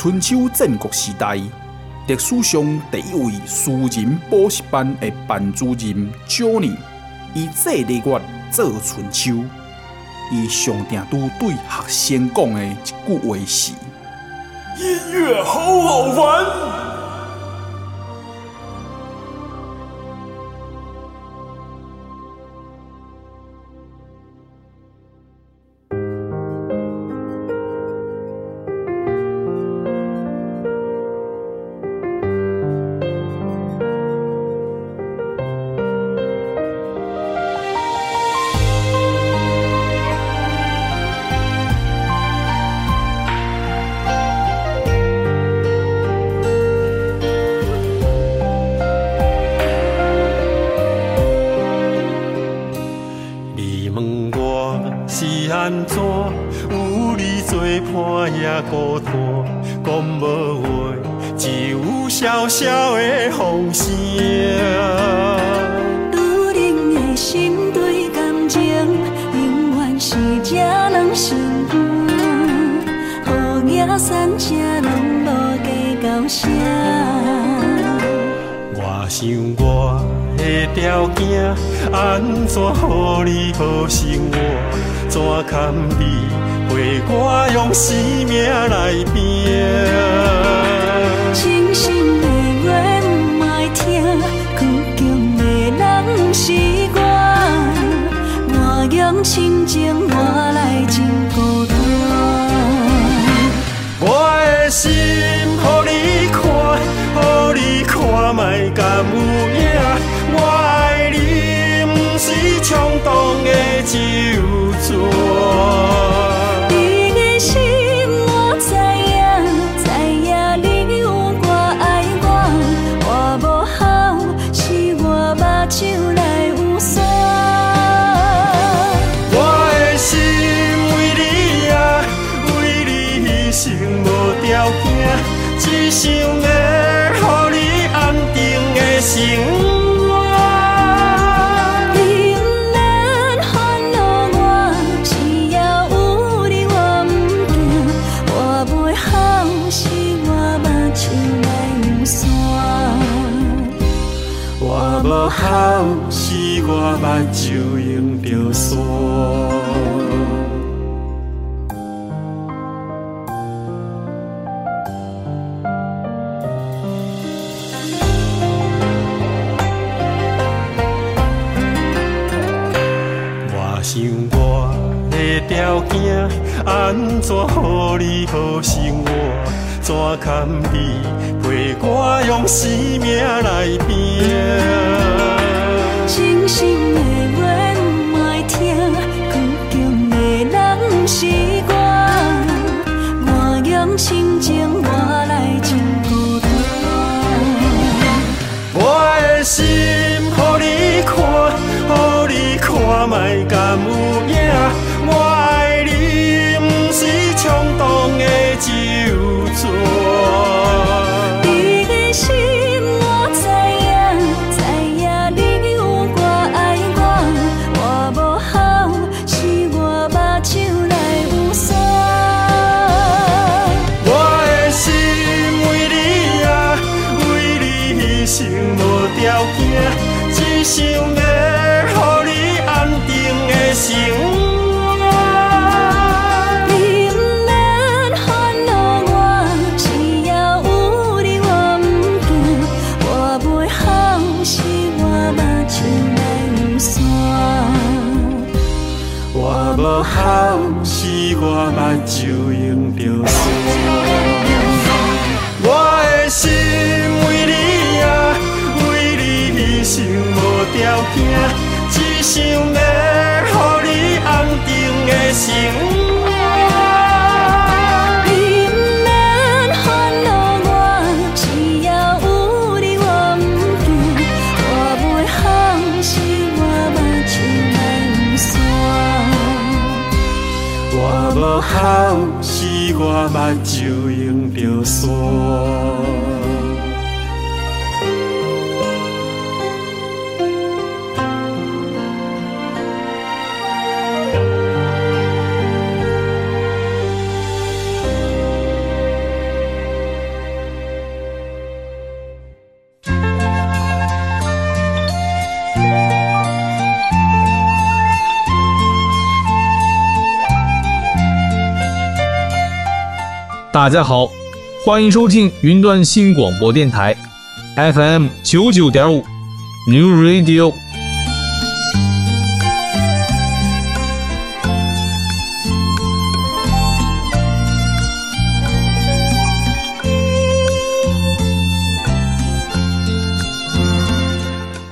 春秋战国时代，历史上第一位私人补习班的班主任 Johnny，以这个月做春秋，伊上定都对学生讲的一句话是：音乐好好玩。心，予你看，予你看，莫甘愿。安怎予你好生活？怎堪比陪我用生命来拼？真心的话莫听，负强的人是我。满用深情换来真孤单，我的心予你看，予你看卖敢有影？大家好，欢迎收听云端新广播电台 FM 九九点五 New Radio。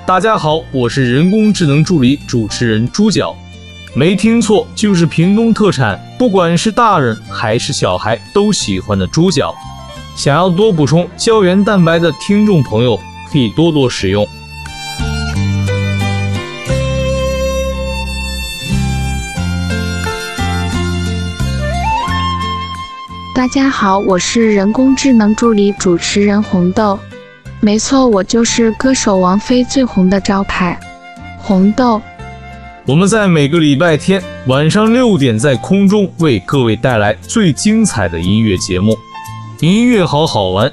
大家好，我是人工智能助理主持人猪脚。没听错，就是屏东特产，不管是大人还是小孩都喜欢的猪脚。想要多补充胶原蛋白的听众朋友，可以多多使用。大家好，我是人工智能助理主持人红豆。没错，我就是歌手王菲最红的招牌，红豆。我们在每个礼拜天晚上六点在空中为各位带来最精彩的音乐节目，音乐好好玩。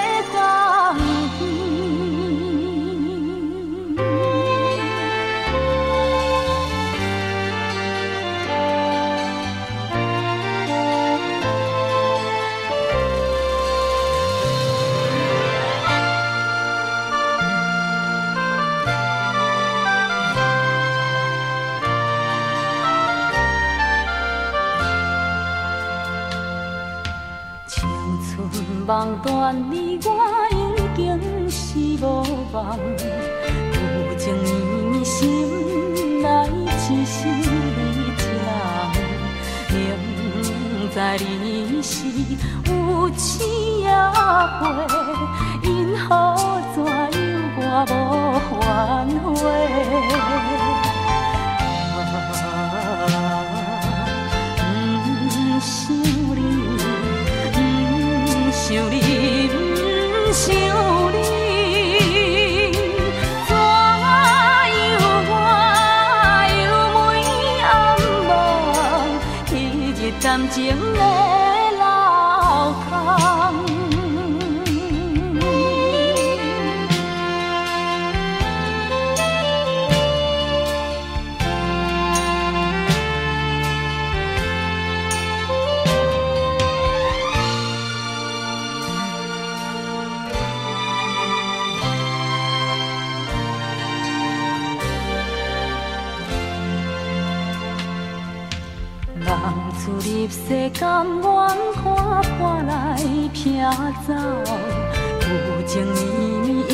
断离我已经是无望，有情义义心来痴心你一人，明知你是有痴也会，因何怎样我无反悔？甘愿看破来拼走，有情义义有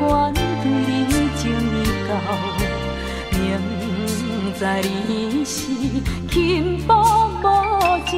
缘对你情意厚，明知你是轻薄无情，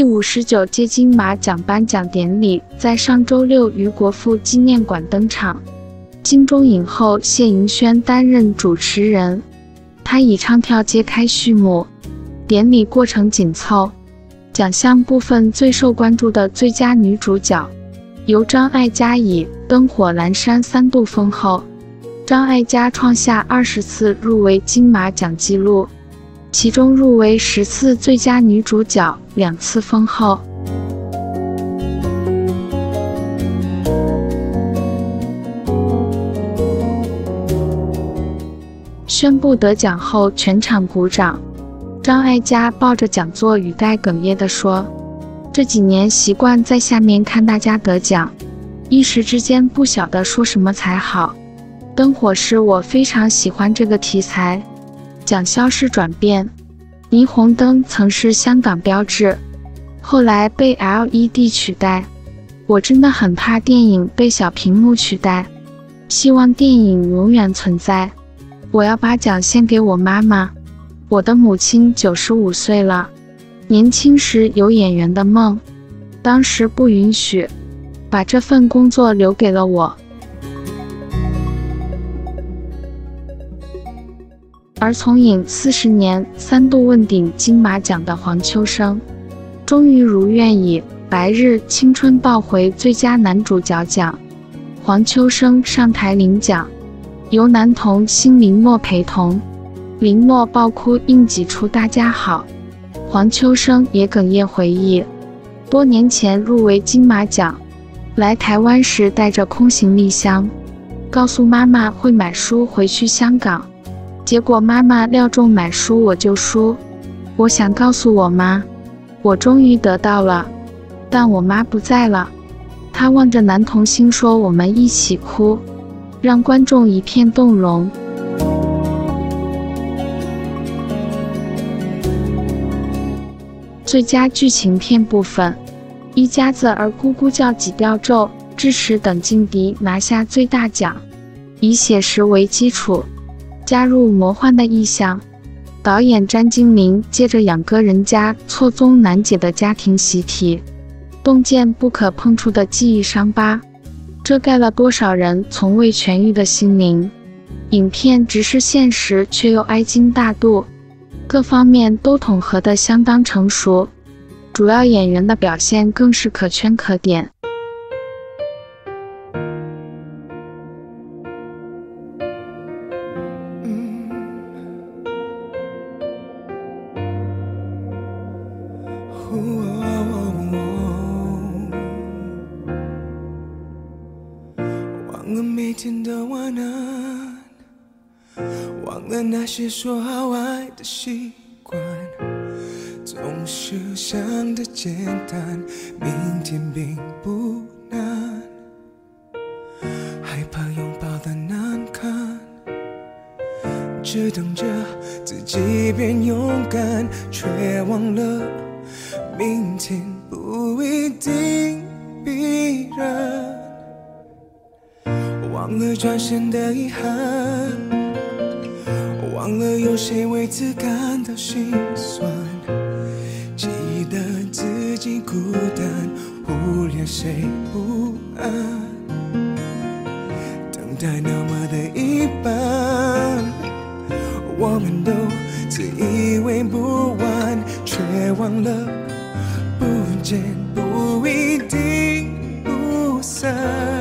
第五十九届金马奖颁奖典礼在上周六于国父纪念馆登场，金钟影后谢盈萱担任主持人，她以唱跳揭开序幕。典礼过程紧凑，奖项部分最受关注的最佳女主角，由张艾嘉以《灯火阑珊》三度封后，张艾嘉创下二十次入围金马奖纪录。其中入围十次最佳女主角，两次封后。宣布得奖后，全场鼓掌。张艾嘉抱着讲座，语带哽咽地说：“这几年习惯在下面看大家得奖，一时之间不晓得说什么才好。灯火是我非常喜欢这个题材。”讲消失转变，霓虹灯曾是香港标志，后来被 LED 取代。我真的很怕电影被小屏幕取代，希望电影永远存在。我要把奖献给我妈妈，我的母亲九十五岁了，年轻时有演员的梦，当时不允许，把这份工作留给了我。而从影四十年三度问鼎金马奖的黄秋生，终于如愿以《白日青春》抱回最佳男主角奖。黄秋生上台领奖，由男童星林诺陪同，林诺爆哭应挤出“大家好”，黄秋生也哽咽回忆，多年前入围金马奖，来台湾时带着空行李箱，告诉妈妈会买书回去香港。结果妈妈料中买书我就输，我想告诉我妈，我终于得到了，但我妈不在了。她望着男童星说：“我们一起哭，让观众一片动容。”最佳剧情片部分，一家子儿咕咕叫挤掉咒，智齿等劲敌拿下最大奖，以写实为基础。加入魔幻的意象，导演詹金玲借着养鸽人家错综难解的家庭习题，洞见不可碰触的记忆伤疤，遮盖了多少人从未痊愈的心灵。影片直视现实却又哀矜大度，各方面都统合得相当成熟，主要演员的表现更是可圈可点。些说好爱的习惯，总是想的简单，明天并不难，害怕拥抱的难堪，只等着自己变勇敢，却忘了明天不一定必然，忘了转身的遗憾。忘了有谁为此感到心酸，记得自己孤单，忽略谁不安，等待那么的一般，我们都自以为不完，却忘了不见不一定不散。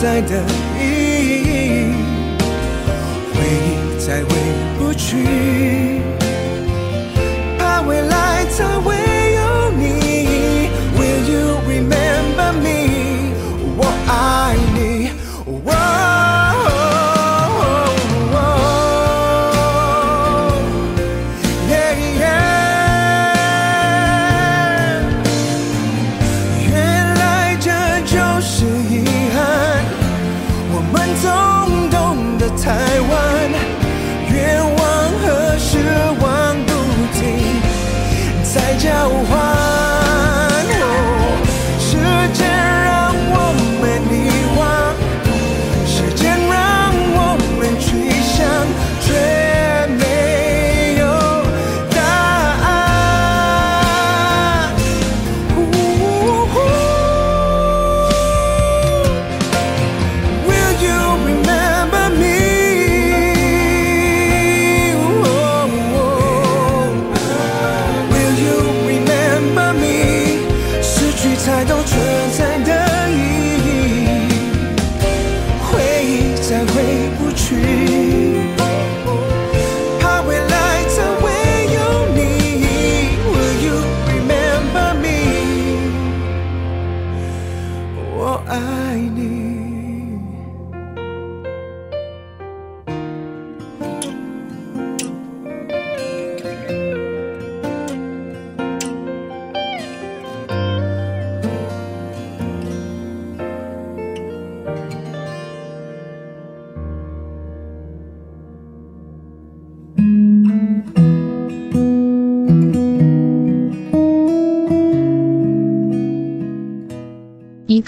在的意义，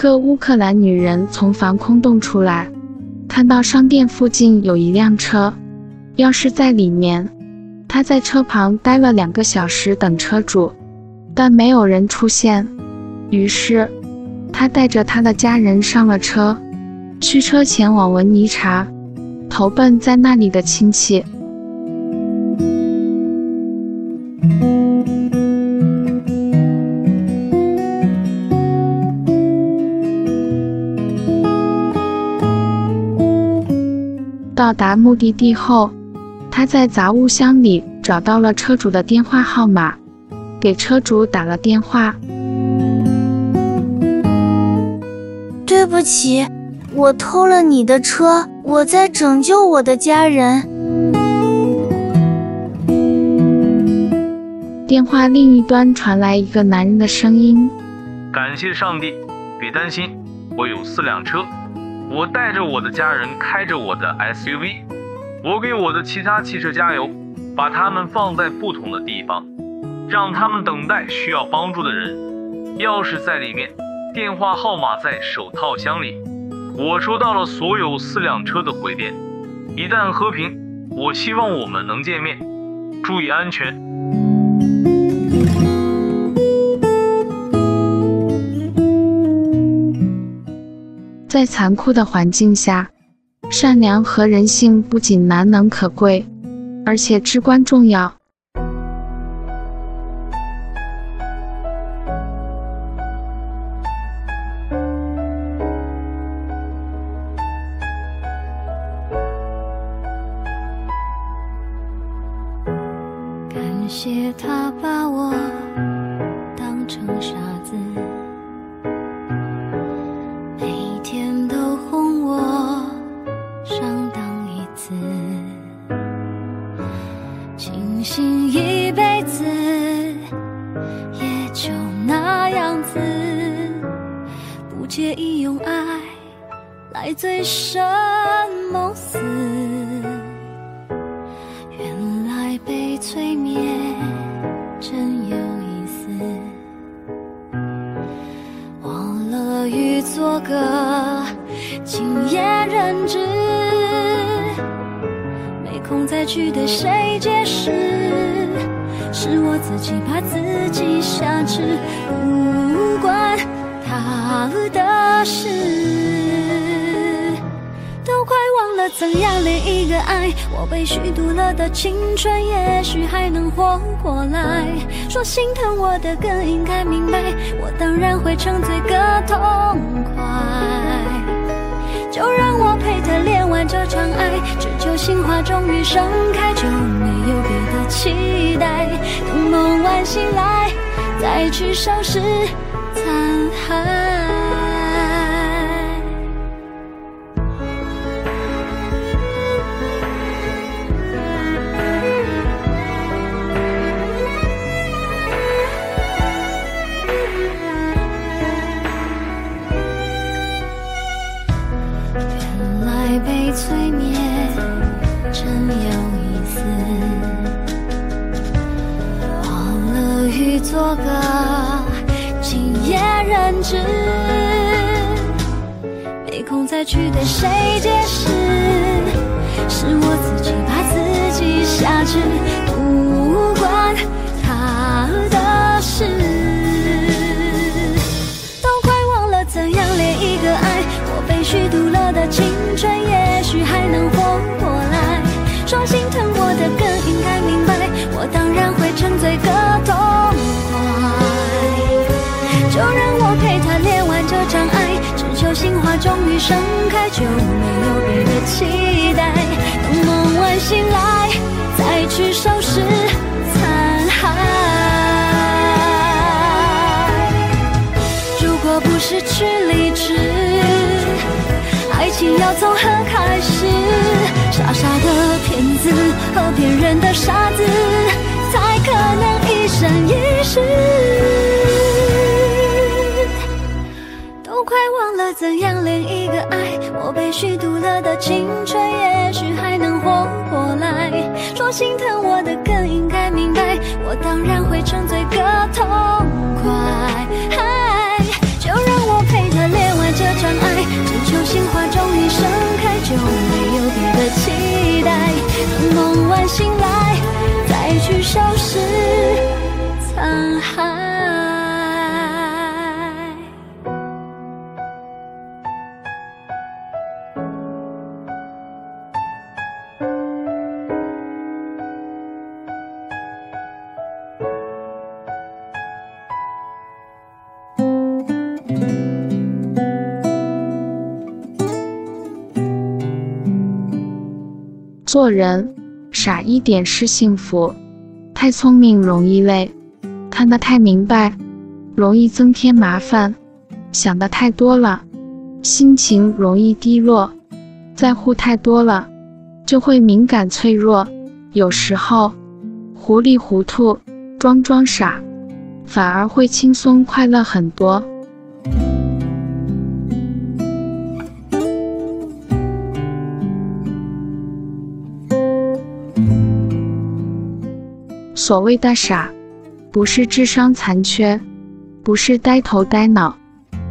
个乌克兰女人从防空洞出来，看到商店附近有一辆车，钥匙在里面。她在车旁待了两个小时等车主，但没有人出现。于是，她带着她的家人上了车，驱车前往文尼察，投奔在那里的亲戚。到达目的地后，他在杂物箱里找到了车主的电话号码，给车主打了电话。对不起，我偷了你的车，我在拯救我的家人。电话另一端传来一个男人的声音：“感谢上帝，别担心，我有四辆车。”我带着我的家人，开着我的 SUV，我给我的其他汽车加油，把他们放在不同的地方，让他们等待需要帮助的人。钥匙在里面，电话号码在手套箱里。我收到了所有四辆车的回电。一旦和平，我希望我们能见面。注意安全。在残酷的环境下，善良和人性不仅难能可贵，而且至关重要。的更做人傻一点是幸福，太聪明容易累，看得太明白容易增添麻烦，想的太多了，心情容易低落，在乎太多了就会敏感脆弱，有时候糊里糊涂装装傻，反而会轻松快乐很多。所谓的傻，不是智商残缺，不是呆头呆脑，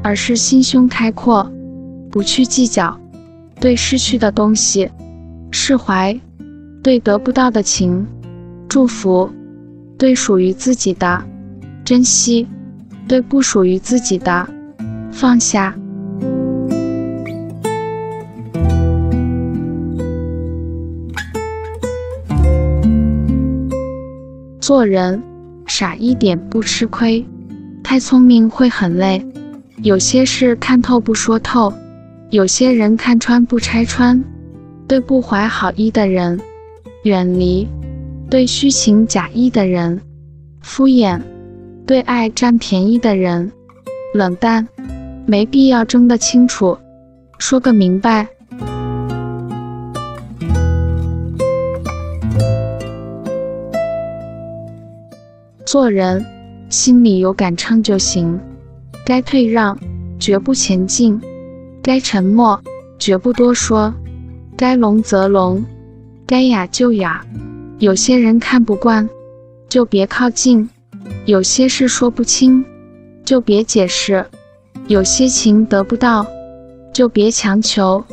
而是心胸开阔，不去计较，对失去的东西释怀，对得不到的情祝福，对属于自己的珍惜，对不属于自己的放下。做人傻一点不吃亏，太聪明会很累。有些事看透不说透，有些人看穿不拆穿。对不怀好意的人，远离；对虚情假意的人，敷衍；对爱占便宜的人，冷淡。没必要争得清楚，说个明白。做人，心里有杆秤就行。该退让，绝不前进；该沉默，绝不多说；该聋则聋，该哑就哑；有些人看不惯，就别靠近；有些事说不清，就别解释；有些情得不到，就别强求。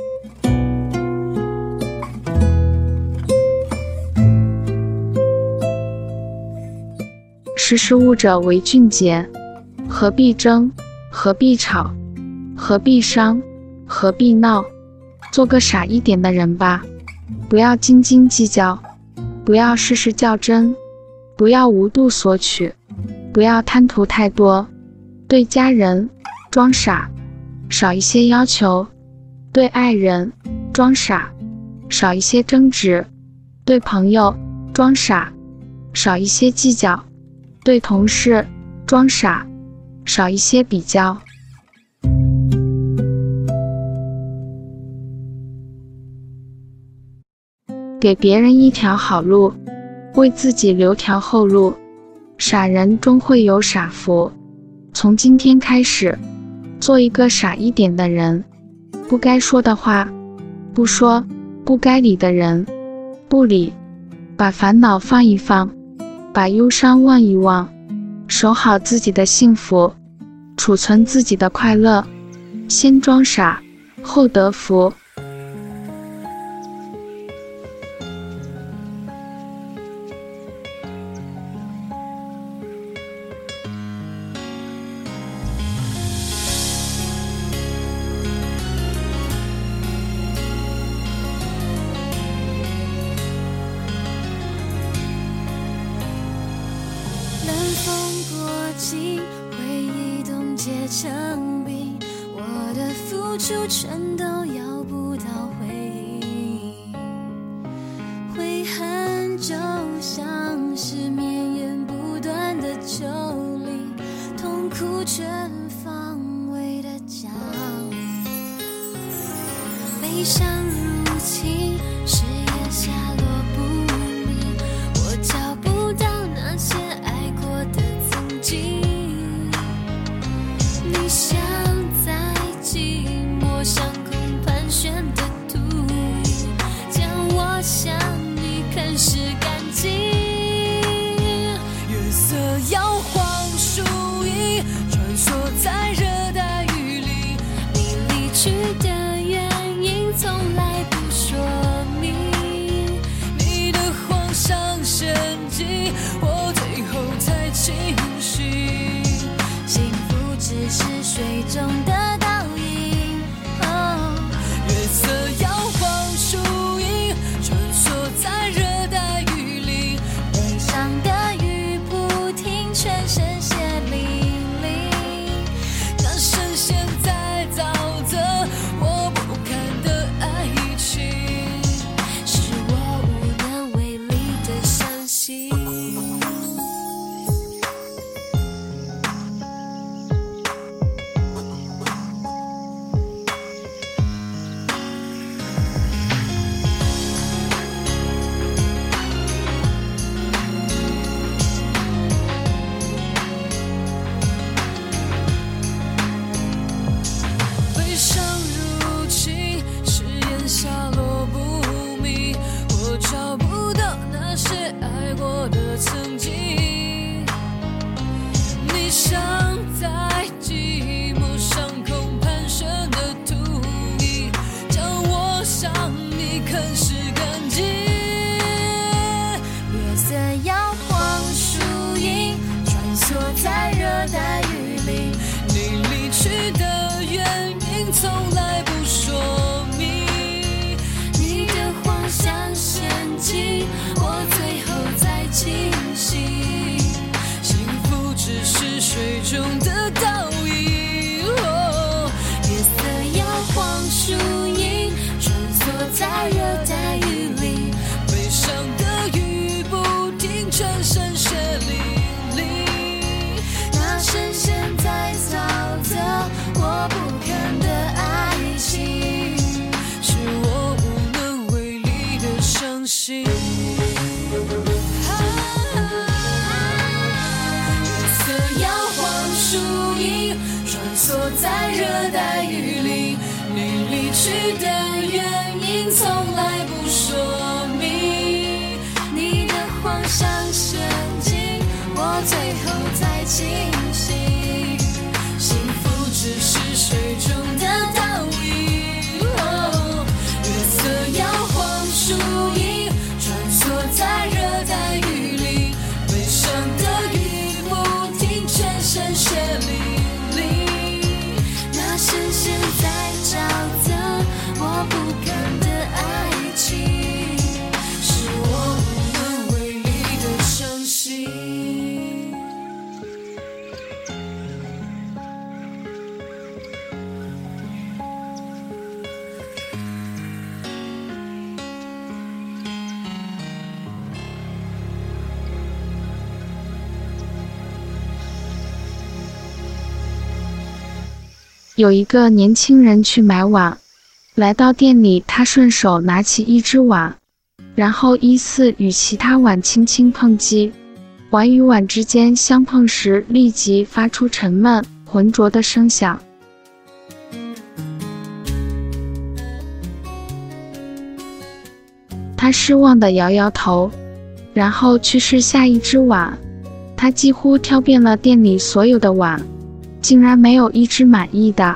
识时务者为俊杰，何必争？何必吵？何必伤？何必闹？做个傻一点的人吧，不要斤斤计较，不要事事较真，不要无度索取，不要贪图太多。对家人装傻，少一些要求；对爱人装傻，少一些争执；对朋友装傻，少一些计较。对同事装傻，少一些比较。给别人一条好路，为自己留条后路。傻人终会有傻福。从今天开始，做一个傻一点的人。不该说的话不说，不该理的人不理，把烦恼放一放。把忧伤忘一忘，守好自己的幸福，储存自己的快乐，先装傻，后得福。去的原因从来不说明，你的谎像陷阱，我最后才清醒。有一个年轻人去买碗，来到店里，他顺手拿起一只碗，然后依次与其他碗轻轻碰击。碗与碗之间相碰时，立即发出沉闷、浑浊的声响。他失望地摇摇头，然后去试下一只碗。他几乎挑遍了店里所有的碗。竟然没有一只满意的，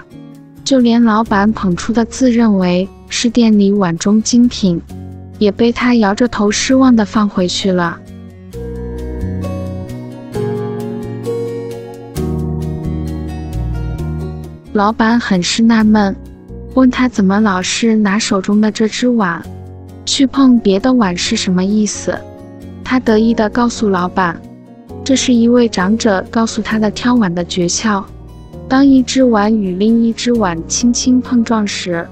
就连老板捧出的自认为是店里碗中精品，也被他摇着头失望的放回去了。老板很是纳闷，问他怎么老是拿手中的这只碗去碰别的碗是什么意思？他得意地告诉老板，这是一位长者告诉他的挑碗的诀窍。当一只碗与另一只碗轻轻碰撞时，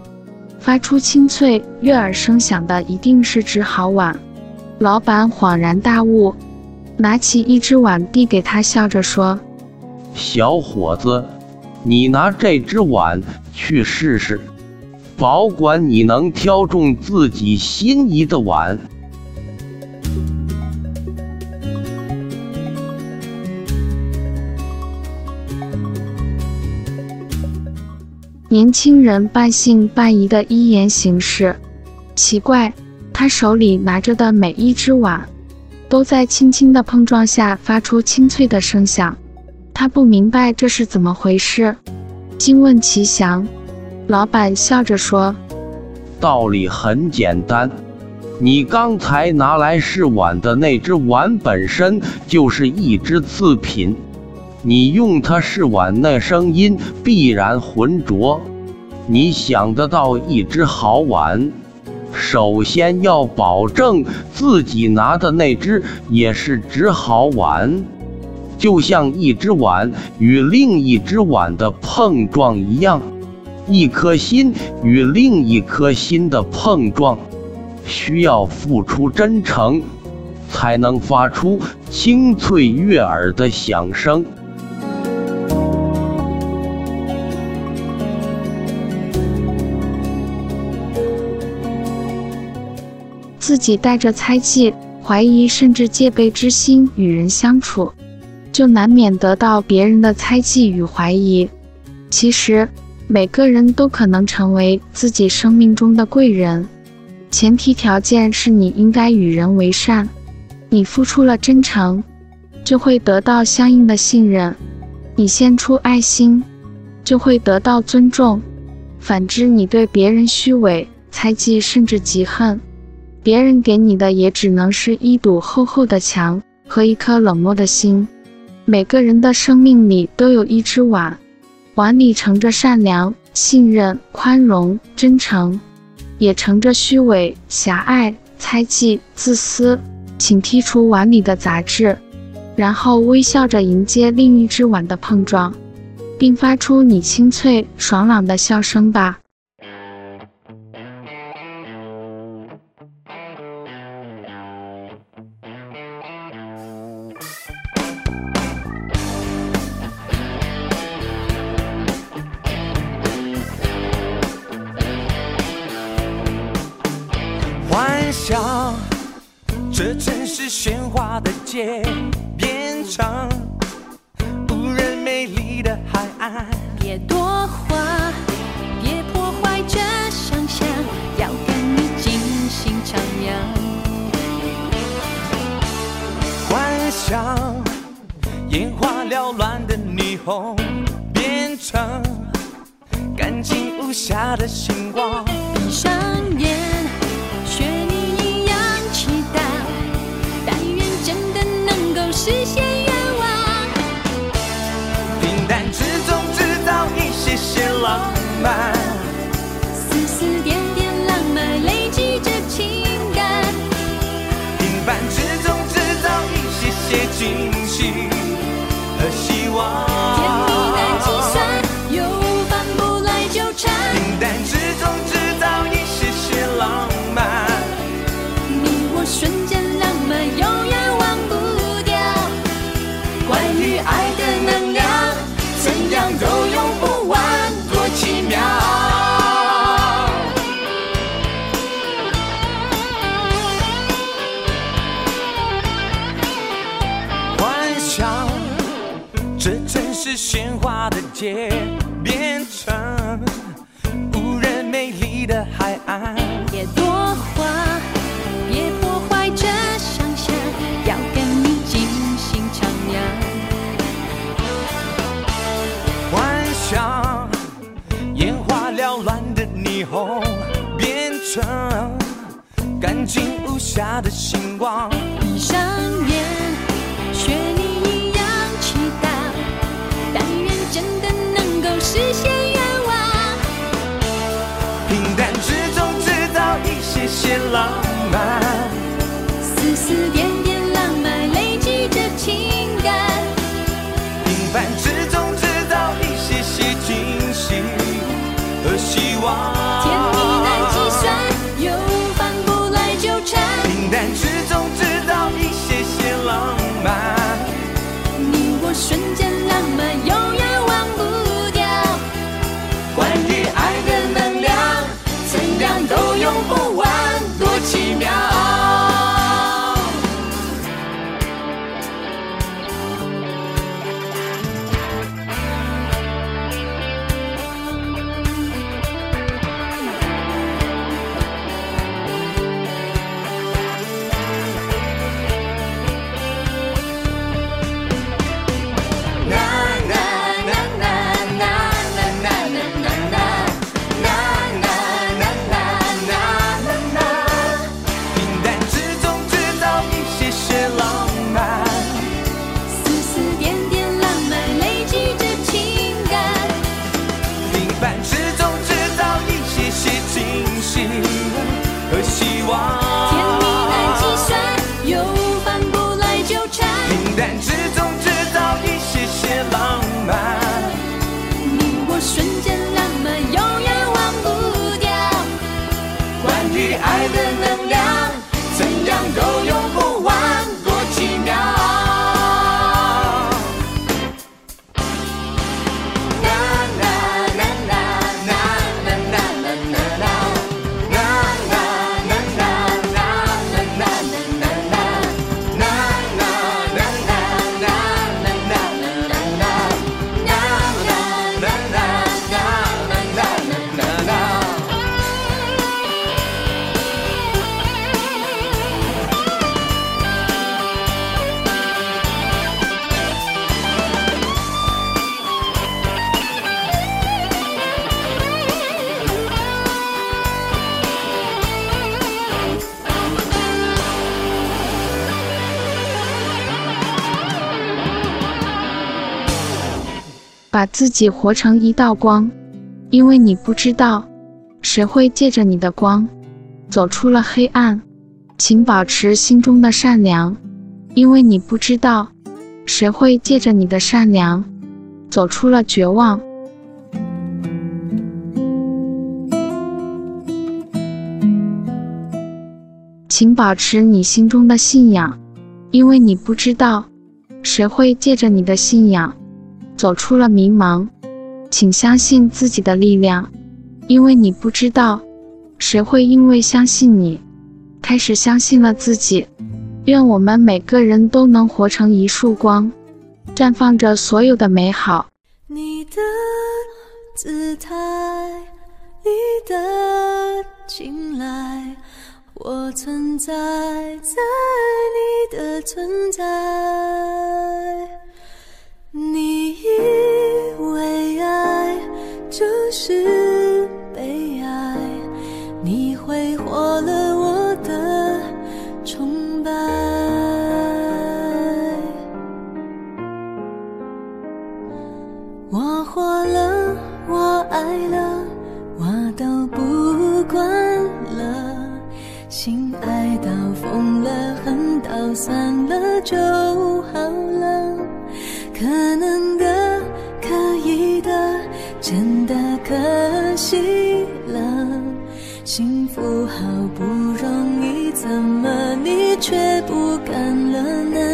发出清脆悦耳声响的一定是只好碗。老板恍然大悟，拿起一只碗递给他，笑着说：“小伙子，你拿这只碗去试试，保管你能挑中自己心仪的碗。”年轻人半信半疑的依言行事，奇怪，他手里拿着的每一只碗，都在轻轻的碰撞下发出清脆的声响。他不明白这是怎么回事，惊问其详。老板笑着说：“道理很简单，你刚才拿来试碗的那只碗本身就是一只次品。”你用它试碗，那声音必然浑浊。你想得到一只好碗，首先要保证自己拿的那只也是只好碗。就像一只碗与另一只碗的碰撞一样，一颗心与另一颗心的碰撞，需要付出真诚，才能发出清脆悦耳的响声。自己带着猜忌、怀疑甚至戒备之心与人相处，就难免得到别人的猜忌与怀疑。其实，每个人都可能成为自己生命中的贵人，前提条件是你应该与人为善。你付出了真诚，就会得到相应的信任；你献出爱心，就会得到尊重。反之，你对别人虚伪、猜忌甚至嫉恨。别人给你的也只能是一堵厚厚的墙和一颗冷漠的心。每个人的生命里都有一只碗，碗里盛着善良、信任、宽容、真诚，也盛着虚伪、狭隘、猜忌、自私。请剔除碗里的杂质，然后微笑着迎接另一只碗的碰撞，并发出你清脆爽朗的笑声吧。喧哗的街边上，无人美丽的海岸。别多话，别破坏这想象，要跟你尽兴徜徉。幻想，眼花缭乱的霓虹，变成干净无瑕的星光。闭上眼，实现愿望。平淡之中制造一些些浪漫，丝丝点点浪漫累积着情感。平凡之中制造一些些惊喜和希望。街，变成无人美丽的海岸。别多话，别破坏这想象，要跟你尽兴徜徉。幻想眼花缭乱的霓虹，变成干净无瑕的星光。实现愿望。平淡之中制造一些些浪漫，丝丝点把自己活成一道光，因为你不知道谁会借着你的光走出了黑暗。请保持心中的善良，因为你不知道谁会借着你的善良走出了绝望。请保持你心中的信仰，因为你不知道谁会借着你的信仰走出了迷茫。请相信自己的力量，因为你不知道谁会因为相信你开始相信了自己。愿我们每个人都能活成一束光，绽放着所有的美好。你的姿态，你的青睐，我存在在你的存在，你以为爱就是悲哀，你挥霍了我的崇拜，我活了，我爱了，我都不管了，心爱到疯了，恨到散了就好了。可能的可以的真的可惜了。幸福好不容易怎么你却不敢了呢？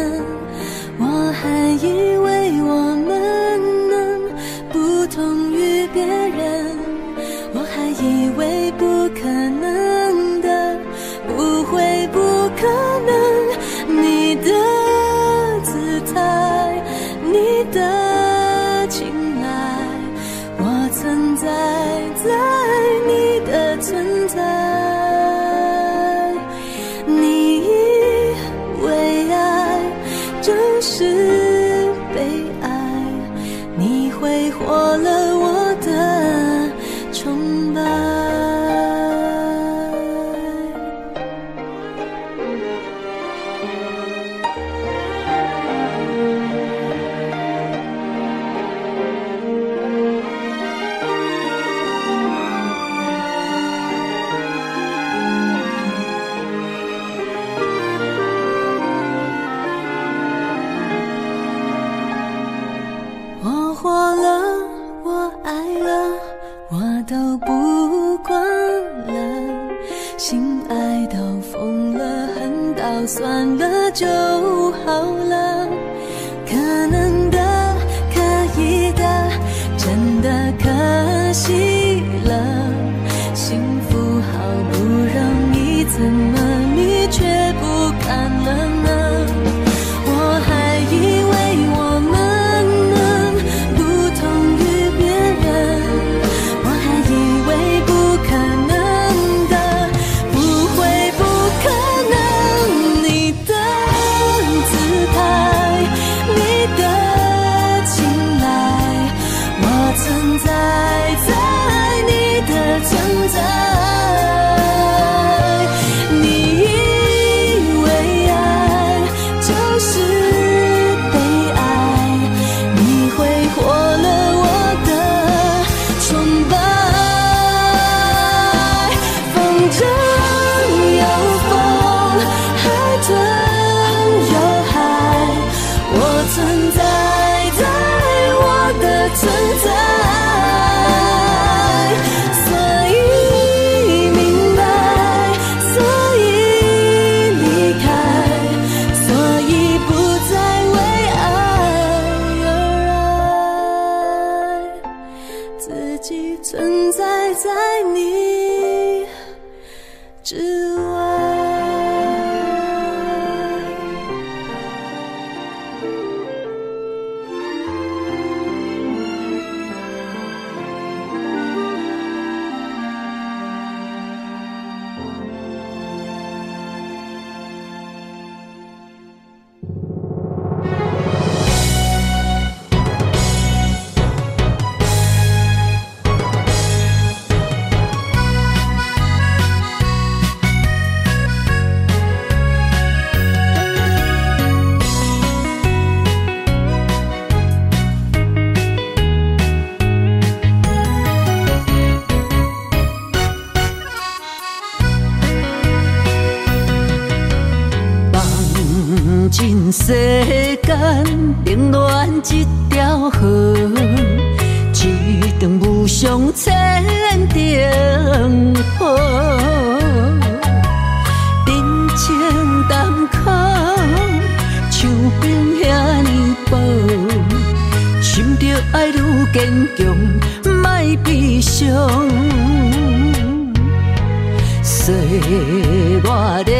人世间，冷暖一条河，一场无常千重波。人情淡薄，像冰遐呢薄，亲着爱愈坚强，莫悲伤。岁月的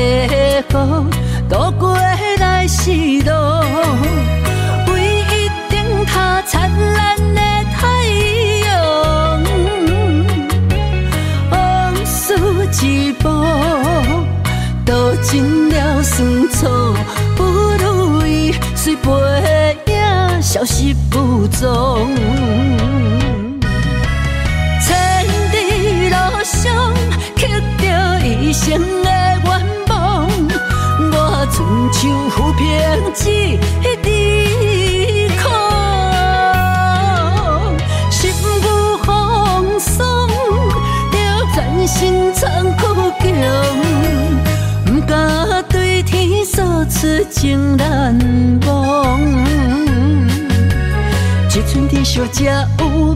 情难忘。一寸地小才有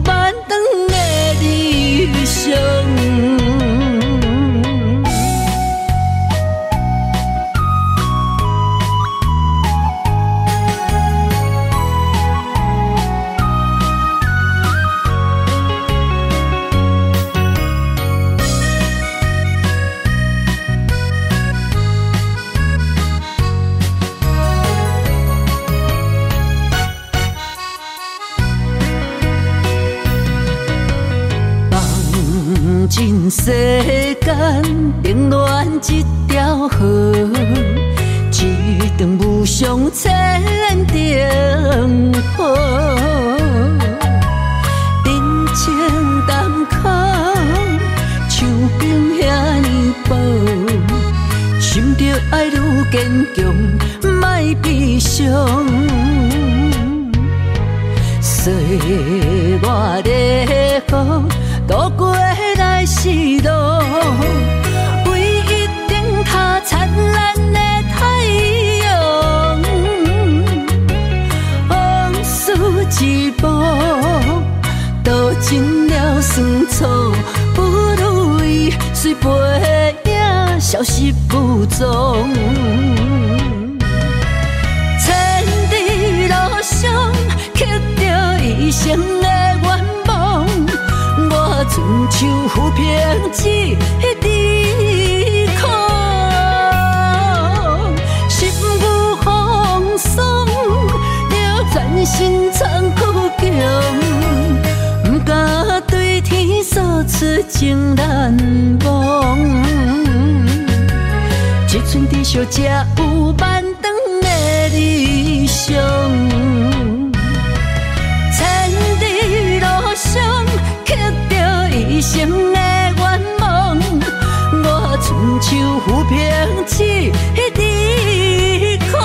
世间冷暖一条河，一场无上千灯火，人情淡薄，像冰遐尼薄，心着爱愈坚强，莫悲伤。岁月的雨，渡过来时路，为一顶较灿烂的太阳。往事一幕，道尽了酸楚，不如意随背影消失无踪。一滴苦，心有风霜，着全身仓库强，不敢对天诉出情难忘。一寸地小才有万丈的理想，浮萍一滴空，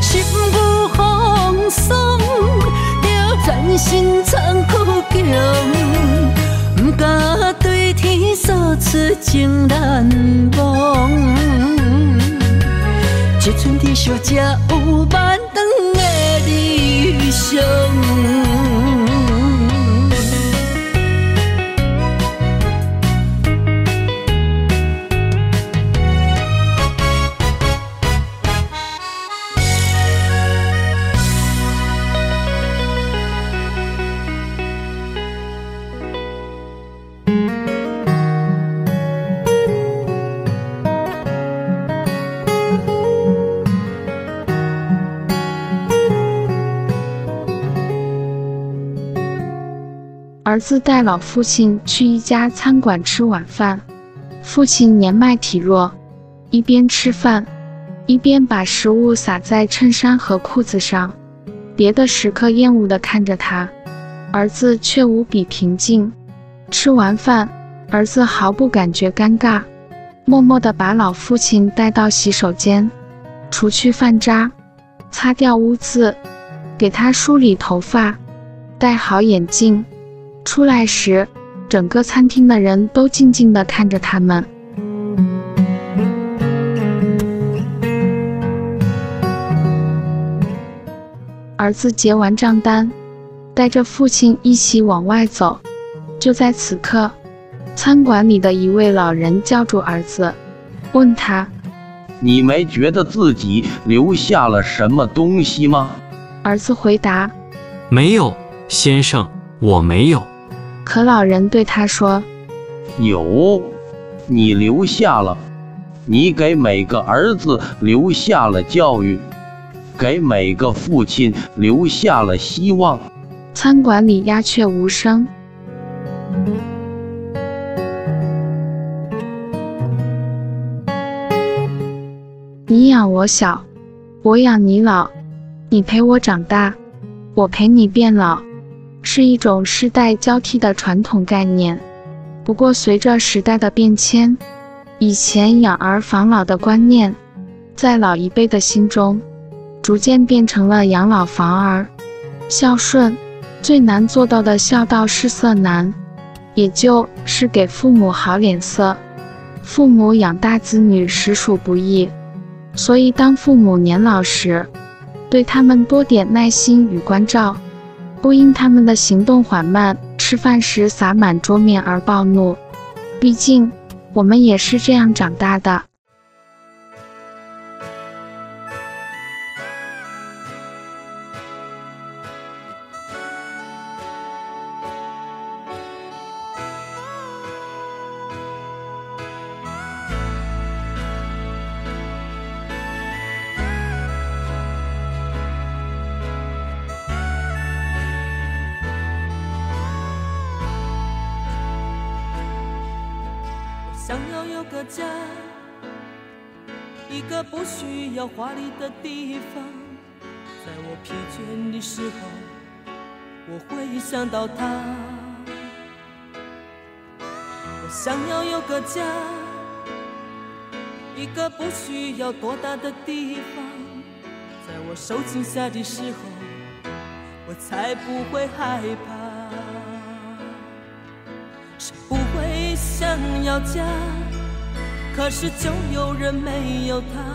心有风霜，着全身仓库强，不敢对天诉出情难忘。一寸地小才有万丈的理想。自带老父亲去一家餐馆吃晚饭，父亲年迈体弱，一边吃饭，一边把食物撒在衬衫和裤子上。别的食客厌恶地看着他，儿子却无比平静。吃完饭，儿子毫不感觉尴尬，默默地把老父亲带到洗手间，除去饭渣，擦掉污渍，给他梳理头发，戴好眼镜。出来时，整个餐厅的人都静静地看着他们。儿子结完账单，带着父亲一起往外走。就在此刻，餐馆里的一位老人叫住儿子，问他：“你没觉得自己留下了什么东西吗？”儿子回答：“没有，先生，我没有。”可老人对他说：“有，你留下了，你给每个儿子留下了教育，给每个父亲留下了希望。”餐馆里鸦雀无声。你养我小，我养你老，你陪我长大，我陪你变老，是一种世代交替的传统概念。不过，随着时代的变迁，以前养儿防老的观念，在老一辈的心中，逐渐变成了养老防儿。孝顺最难做到的孝道是色难，也就是给父母好脸色。父母养大子女实属不易，所以当父母年老时，对他们多点耐心与关照，不因他们的行动缓慢、吃饭时洒满桌面而暴怒。毕竟，我们也是这样长大的。要华丽的地方。在我疲倦的时候，我会想到他。我想要有个家，一个不需要多大的地方。在我受惊吓的时候，我才不会害怕。谁不会想要家，可是就有人没有他，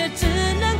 也只能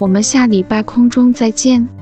我们下礼拜空中再见。